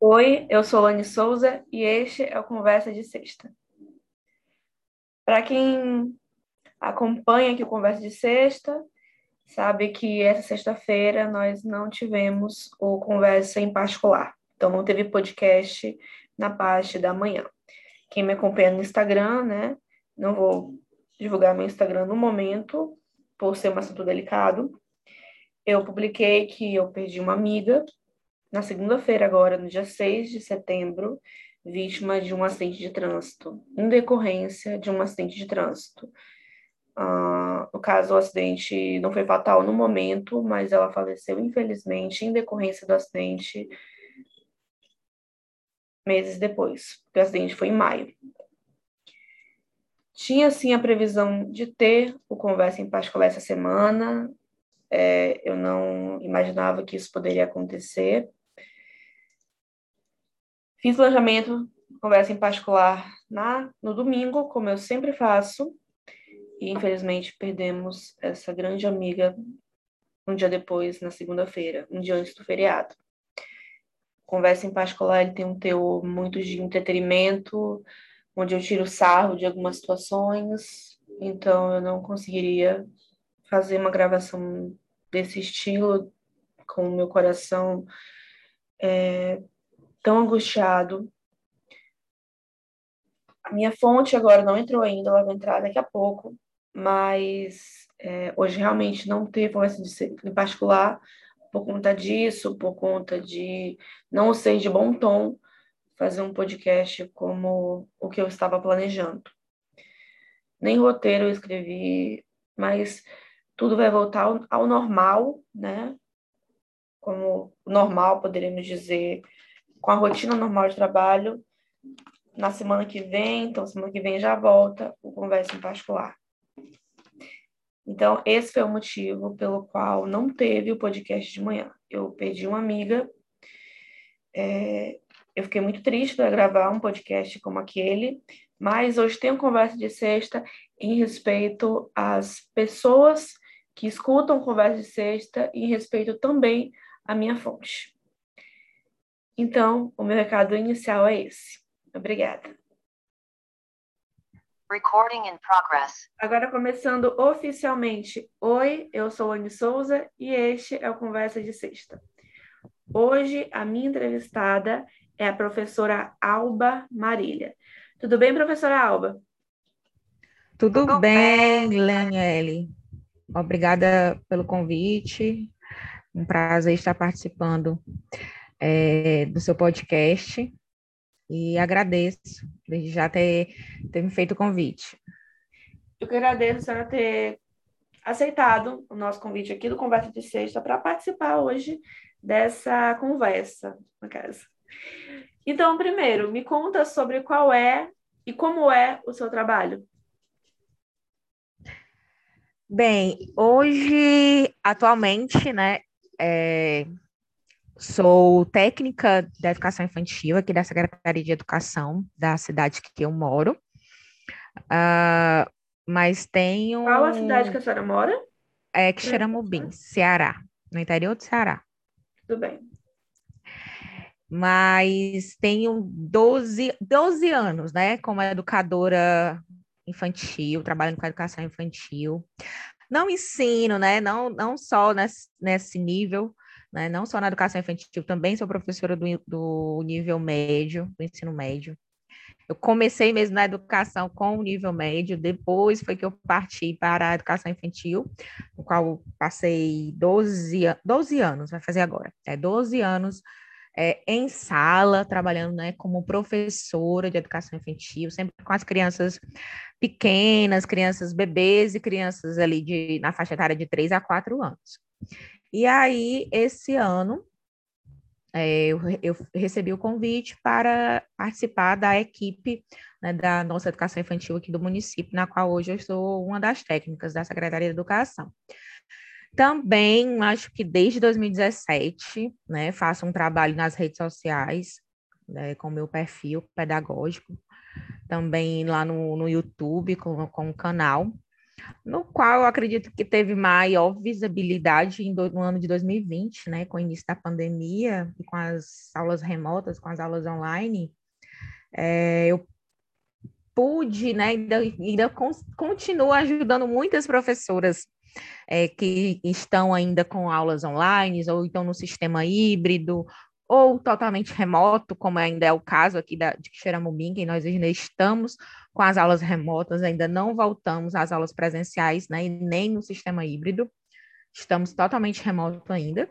Oi, eu sou Lani Souza e este é o Conversa de Sexta. Para quem acompanha aqui o Conversa de Sexta, sabe que essa sexta-feira nós não tivemos o Conversa em particular. Então não teve podcast na parte da manhã. Quem me acompanha no Instagram, né? Não vou divulgar meu Instagram no momento, por ser um assunto delicado. Eu publiquei que eu perdi uma amiga na segunda-feira, agora, no dia 6 de setembro, vítima de um acidente de trânsito, em decorrência de um acidente de trânsito. Uh, no caso, o acidente não foi fatal no momento, mas ela faleceu, infelizmente, em decorrência do acidente meses depois, porque o acidente foi em maio. Tinha, sim, a previsão de ter o Conversa em Particular essa semana, é, eu não imaginava que isso poderia acontecer. Fiz planejamento, conversa em particular na, no domingo, como eu sempre faço, e infelizmente perdemos essa grande amiga um dia depois, na segunda-feira, um dia antes do feriado. Conversa em particular, ele tem um teor muito de entretenimento, onde eu tiro sarro de algumas situações, então eu não conseguiria fazer uma gravação desse estilo, com o meu coração é, tão angustiado. A minha fonte agora não entrou ainda, ela vai entrar daqui a pouco, mas é, hoje realmente não teve conversa de ser, em particular por conta disso, por conta de não ser de bom tom fazer um podcast como o que eu estava planejando. Nem roteiro eu escrevi, mas tudo vai voltar ao, ao normal, né? Como normal, poderíamos dizer, com a rotina normal de trabalho, na semana que vem, então semana que vem já volta o conversa em particular. Então, esse foi o motivo pelo qual não teve o podcast de manhã. Eu perdi uma amiga, é, eu fiquei muito triste para gravar um podcast como aquele, mas hoje tem uma conversa de sexta em respeito às pessoas que escutam conversa de sexta e em respeito também à minha fonte. Então, o meu recado inicial é esse. Obrigada. Recording in progress. Agora começando oficialmente. Oi, eu sou Anne Souza e este é o Conversa de Sexta. Hoje a minha entrevistada é a professora Alba Marília. Tudo bem, professora Alba? Tudo, Tudo bem, bem, Leniele. Obrigada pelo convite. Um prazer estar participando é, do seu podcast e agradeço desde já ter, ter me feito o convite. Eu que agradeço a senhora ter aceitado o nosso convite aqui do Conversa de Sexta para participar hoje dessa conversa na casa. Então, primeiro, me conta sobre qual é e como é o seu trabalho. Bem, hoje, atualmente, né, é, sou técnica da educação infantil aqui da Secretaria de Educação da cidade que eu moro, uh, mas tenho... Qual a cidade que a senhora mora? É Xeramubim, Ceará, no interior do Ceará. Tudo bem. Mas tenho 12, 12 anos, né, como educadora infantil, trabalhando com educação infantil. Não ensino, né? Não, não só nesse, nesse nível, né? Não só na educação infantil, também sou professora do, do nível médio, do ensino médio. Eu comecei mesmo na educação com o nível médio, depois foi que eu parti para a educação infantil, no qual passei 12, 12 anos, vai fazer agora, é 12 anos é, em sala, trabalhando né, como professora de educação infantil, sempre com as crianças pequenas, crianças bebês e crianças ali de, na faixa etária de 3 a 4 anos. E aí, esse ano, é, eu, eu, recebi o convite para participar da equipe né, da nossa educação infantil aqui do município, na qual hoje eu sou uma das técnicas da Secretaria de Educação. Também, acho que desde 2017, né, faço um trabalho nas redes sociais, né, com meu perfil pedagógico, também lá no, no YouTube, com, com o canal. No qual eu acredito que teve maior visibilidade no ano de 2020, né, com o início da pandemia e com as aulas remotas, com as aulas online, é, eu pude, né, ainda, ainda continuo ajudando muitas professoras é, que estão ainda com aulas online ou então no sistema híbrido ou totalmente remoto, como ainda é o caso aqui da, de Xeramubim, nós ainda estamos com as aulas remotas, ainda não voltamos às aulas presenciais, né, e nem no sistema híbrido, estamos totalmente remoto ainda.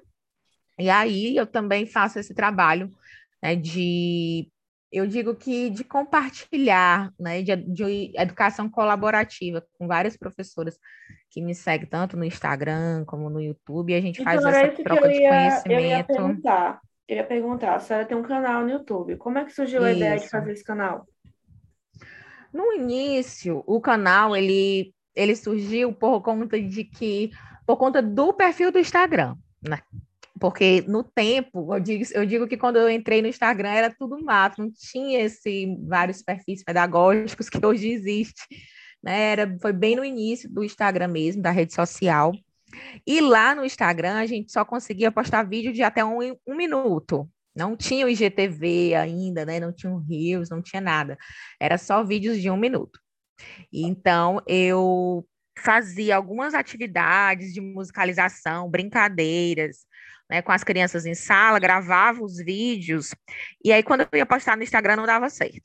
E aí eu também faço esse trabalho né, de, eu digo que de compartilhar, né, de, de educação colaborativa com várias professoras que me seguem tanto no Instagram como no YouTube, e a gente faz essa troca de conhecimento. Eu ia perguntar a senhora tem um canal no YouTube. Como é que surgiu a Isso. ideia de fazer esse canal? No início, o canal ele, ele surgiu por conta de que por conta do perfil do Instagram, né? Porque no tempo, eu digo, eu digo que quando eu entrei no Instagram era tudo mato, não tinha esse vários perfis pedagógicos que hoje existe, né? Era, foi bem no início do Instagram mesmo, da rede social. E lá no Instagram a gente só conseguia postar vídeo de até um, um minuto. Não tinha o IGTV ainda, né? Não tinha o Rios, não tinha nada. Era só vídeos de um minuto. Então eu fazia algumas atividades de musicalização, brincadeiras, né, com as crianças em sala, gravava os vídeos, e aí quando eu ia postar no Instagram não dava certo.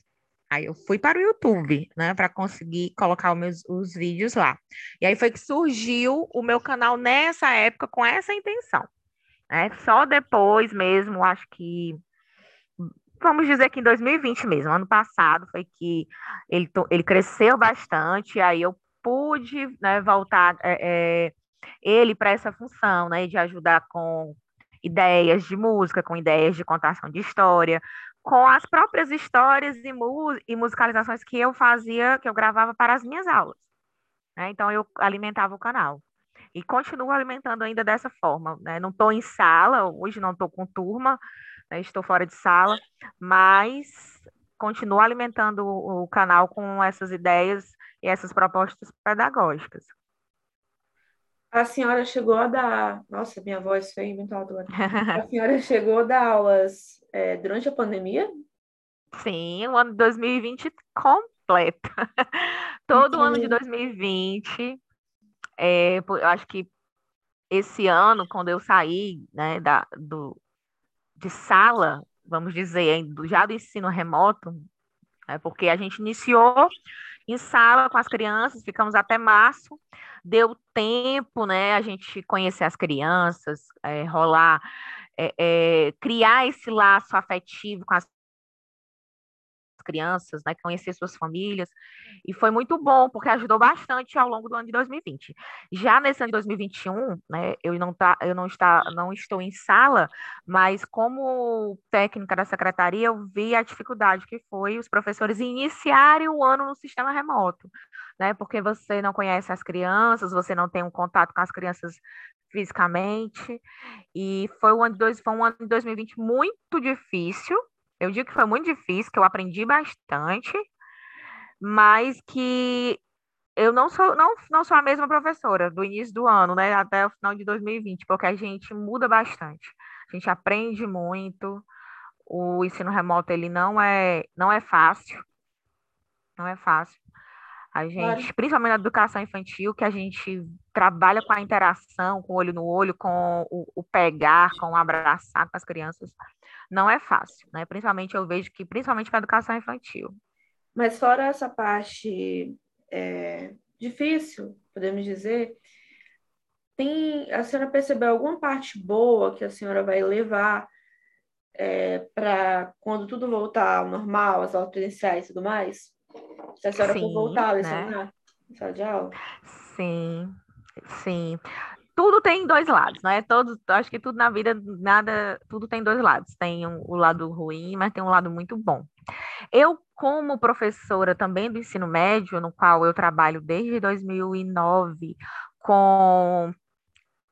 Aí eu fui para o YouTube, né, para conseguir colocar os meus os vídeos lá. E aí foi que surgiu o meu canal nessa época com essa intenção. Né? Só depois mesmo, acho que vamos dizer que em 2020 mesmo, ano passado, foi que ele, ele cresceu bastante, aí eu pude né, voltar é, é, ele para essa função, né, de ajudar com ideias de música, com ideias de contação de história, com as próprias histórias e, mu e musicalizações que eu fazia, que eu gravava para as minhas aulas. Né? Então, eu alimentava o canal. E continuo alimentando ainda dessa forma. Né? Não estou em sala, hoje não estou com turma, né? estou fora de sala, mas continuo alimentando o, canal com essas ideias e essas propostas pedagógicas. A senhora chegou a dar. Nossa, minha voz foi muito alta agora. A senhora chegou a dar aulas é, durante a pandemia? Sim, o ano de 2020 completo. Todo o ano de 2020. É, eu acho que esse ano, quando eu saí né, da, do, de sala, vamos dizer, já do ensino remoto, é, porque a gente iniciou em sala com as crianças, ficamos até março, deu tempo, né, a gente conhecer as crianças, é, rolar é, é, criar esse laço afetivo com as crianças, né, conhecer suas famílias, e foi muito bom, porque ajudou bastante ao longo do ano de 2020. Já nesse ano de 2021, né, eu não, tá, eu não, está, não estou em sala, mas como técnica da secretaria, eu vi a dificuldade que foi os professores iniciarem o ano no sistema remoto, né, porque você não conhece as crianças, você não tem um contato com as crianças fisicamente. E foi um ano de, dois, foi um ano de 2020 muito difícil. Eu digo que foi muito difícil, que eu aprendi bastante, mas que eu não sou, não, não sou a mesma professora do início do ano, né, até o final de 2020, porque a gente muda bastante. A gente aprende muito. O ensino remoto ele não é não é fácil. Não é fácil. A gente, principalmente na educação infantil, que a gente trabalha com a interação, com o olho no olho, com o, o, pegar, com o abraçar com as crianças, não é fácil, né? Principalmente eu vejo que, principalmente para a educação infantil. Mas fora essa parte é, difícil, podemos dizer, tem a senhora percebeu alguma parte boa que a senhora vai levar é, para quando tudo voltar ao normal, as aulas presenciais e tudo mais? Se a senhora sim, for voltar a lecionar né? sala de aula. Sim, sim. Tudo tem dois lados, né? Todos, acho que tudo na vida, nada, tudo tem dois lados. Tem um, o lado ruim, mas tem um lado muito bom. Eu, como professora também do ensino médio, no qual eu trabalho desde 2009 com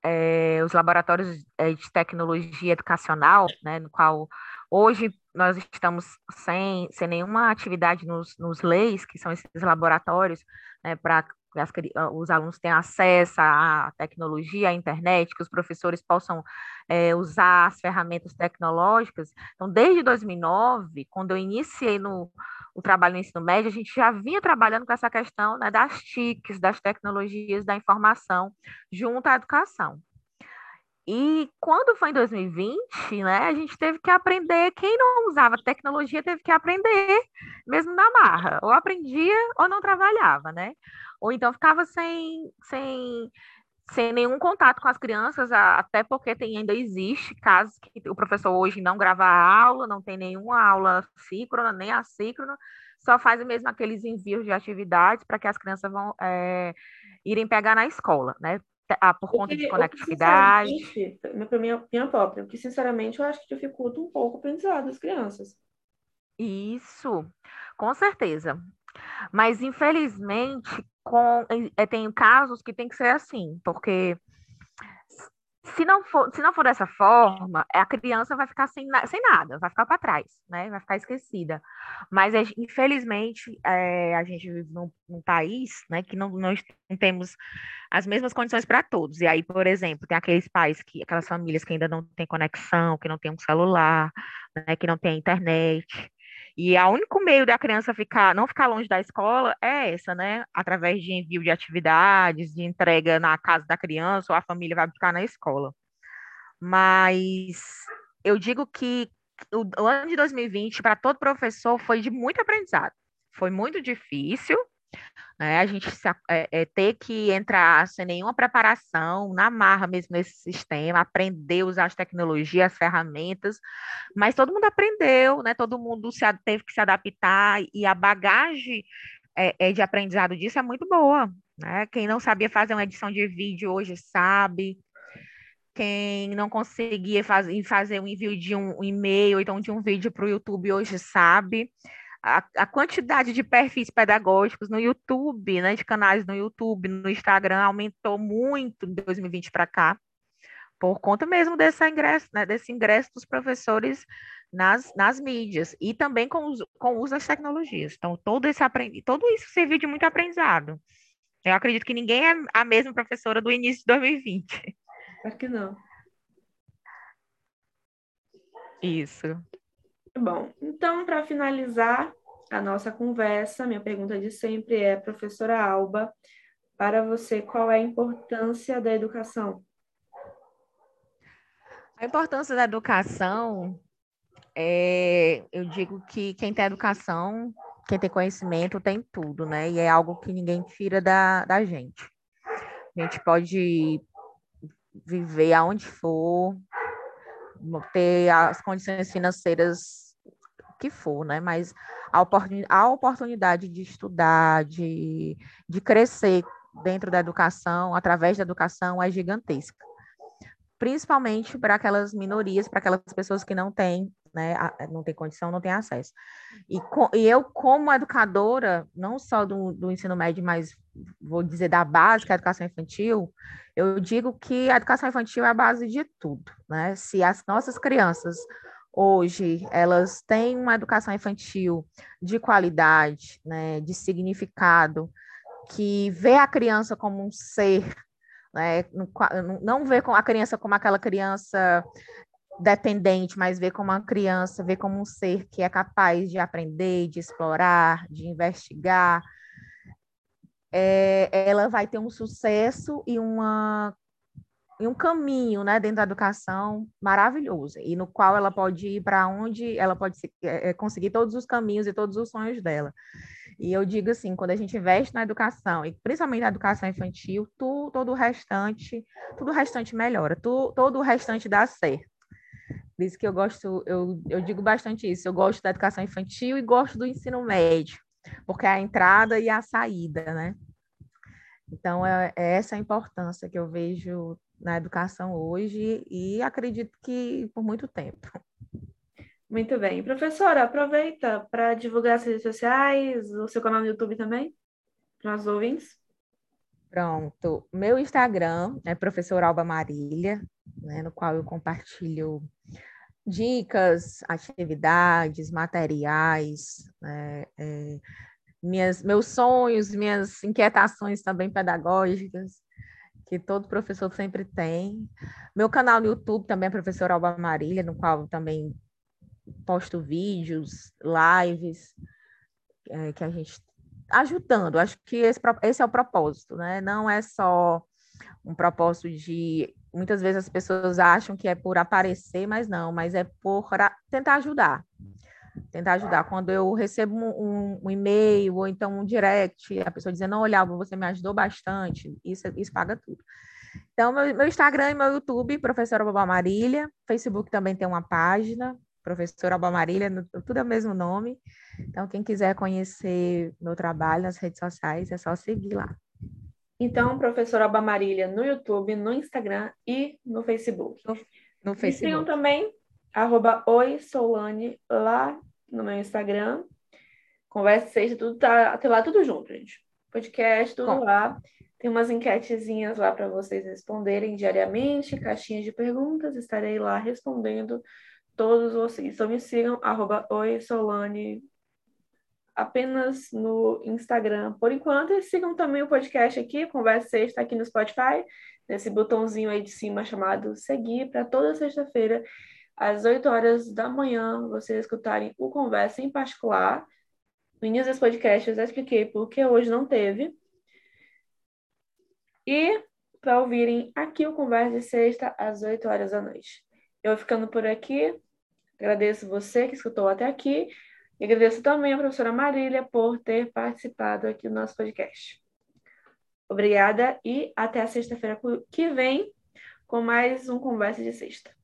é, os laboratórios eh, de tecnologia educacional, né, no qual hoje nós estamos sem, sem nenhuma atividade nos, nos leis, que são esses laboratórios, né, para as, os alunos tenham acesso à tecnologia, à internet, que os professores possam é, usar as ferramentas tecnológicas. Então, desde 2009, quando eu iniciei no, o trabalho no ensino médio, a gente já vinha trabalhando com essa questão né, das TICs, das tecnologias da informação, junto à educação. E quando foi em 2020, né, a gente teve que aprender, quem não usava tecnologia teve que aprender mesmo na marra, ou aprendia ou não trabalhava, né? Ou então ficava sem, sem, sem nenhum contato com as crianças, até porque tem, ainda existe casos que o professor hoje não grava a aula, não tem nenhuma aula síncrona, nem assíncrona, só faz mesmo aqueles envios de atividades para que as crianças vão é, irem pegar na escola, né? ah, por conta de conectividade. Para minha opinião própria, porque sinceramente eu acho que dificulta um pouco o aprendizado das crianças. Isso, com certeza. Mas infelizmente, com, é, tem casos que tem que ser assim, porque se não for, se não for dessa forma, a criança vai ficar sem, sem nada, vai ficar para trás, né? Vai ficar esquecida. Mas, infelizmente, é, a gente vive num, num, país né, que não, não temos as mesmas condições para todos. E aí, por exemplo, tem aqueles pais, que, aquelas famílias que ainda não têm conexão, que não têm um celular, né, que não têm internet. E o único meio da criança ficar, não ficar longe da escola é essa, né? Através de envio de atividades, de entrega na casa da criança, ou a família vai ficar na escola. Mas eu digo que o, ano de 2020, para todo professor, foi de muito aprendizado. Foi muito difícil, né? A gente se, é, é, ter que entrar sem nenhuma preparação, na marra mesmo nesse sistema, aprender a usar as tecnologias, as ferramentas, mas todo mundo aprendeu, né? Todo mundo se, teve que se adaptar e a bagagem é, é, de aprendizado disso é muito boa, né? Quem não sabia fazer uma edição de vídeo hoje sabe. Quem não conseguia fazer, fazer um envio de um e-mail, então de um vídeo para o YouTube hoje sabe a, a, quantidade de perfis pedagógicos no YouTube, né, de canais no YouTube, no Instagram, aumentou muito de 2020 para cá, por conta mesmo desse ingresso, né, desse ingresso dos professores nas, nas mídias e também com, os, com o uso das tecnologias. Então, todo, esse aprendi, todo isso serviu de muito aprendizado. Eu acredito que ninguém é a mesma professora do início de 2020. Acho que não. Isso. Bom, então, para finalizar a nossa conversa, minha pergunta de sempre é, professora Alba, para você, qual é a importância da educação? A importância da educação, é, eu digo que quem tem educação, quem tem conhecimento, tem tudo, né? E é algo que ninguém tira da, da gente. A gente pode viver aonde for, ter as condições financeiras que for, né? Mas a, oportun, a oportunidade de estudar, de, de crescer dentro da educação, através da educação, é gigantesca. Principalmente para aquelas minorias, para aquelas pessoas que não têm, né, não têm condição, não têm acesso. E, e eu, como educadora, não só do, do ensino médio, mas vou dizer da básica, a educação infantil, eu digo que a educação infantil é a base de tudo, né? Se as nossas crianças hoje elas têm uma educação infantil de qualidade, né, de significado, que vê a criança como um ser, né, não vê a criança como aquela criança dependente, mas vê como uma criança, vê como um ser que é capaz de aprender, de explorar, de investigar, é, ela vai ter um sucesso e uma e um caminho né, dentro da educação maravilhoso, e no qual ela pode ir para onde ela pode se, é, conseguir todos os caminhos e todos os sonhos dela. E eu digo assim, quando a gente investe na educação, e principalmente na educação infantil, tu, todo o restante, tudo o restante melhora, tu, todo o restante dá certo. Por isso que eu gosto, eu, eu digo bastante isso, eu gosto da educação infantil e gosto do ensino médio, porque é a entrada e a saída, né? Então, é, é essa a importância que eu vejo na educação hoje e acredito que por muito tempo. Muito bem. Professora, aproveita para divulgar as redes sociais, o seu canal no YouTube também, para os ouvintes. Pronto. Meu Instagram é professor Alba Marília, né, no qual eu compartilho dicas, atividades, materiais, né, é, minhas, meus sonhos, minhas inquietações também pedagógicas, que todo professor sempre tem. Meu canal no YouTube também é Professor Alba Marília, no qual também posto vídeos, lives, é, que a gente ajudando. Acho que esse, esse é o propósito, né? Não é só um propósito de muitas vezes as pessoas acham que é por aparecer, mas não, mas é por tentar ajudar. Tentar ajudar. Quando eu recebo um, um e-mail ou então um direct, a pessoa dizendo, olha, você me ajudou bastante, isso, isso paga tudo. Então, meu, meu Instagram e meu YouTube, Professora Boba Marília. Facebook também tem uma página, Professora Boba Marília, tudo é o mesmo nome. Então, quem quiser conhecer meu trabalho nas redes sociais, é só seguir lá. Então, professora Alba Marília no YouTube, no Instagram e no Facebook. No, no Facebook. E sigam também, arroba Oi Solane, lá no meu Instagram. Conversa seja tudo tá até lá tudo junto, gente. Podcast, tudo Com. lá. Tem umas enquetezinhas lá para vocês responderem diariamente, caixinhas de perguntas, estarei lá respondendo todos vocês. Então me sigam, arroba Oi Solane apenas no Instagram por enquanto. E sigam também o podcast aqui, Conversa Sexta, aqui no Spotify, nesse botãozinho aí de cima chamado seguir, para toda sexta-feira, às 8 horas da manhã, vocês escutarem o Conversa em particular. No início desse podcast eu já expliquei porque hoje não teve. E para ouvirem aqui o Conversa de Sexta, às 8 horas da noite. Eu ficando por aqui, agradeço você que escutou até aqui. E agradeço também a professora Marília por ter participado aqui do nosso podcast. Obrigada e até a sexta-feira que vem com mais um Conversa de Sexta.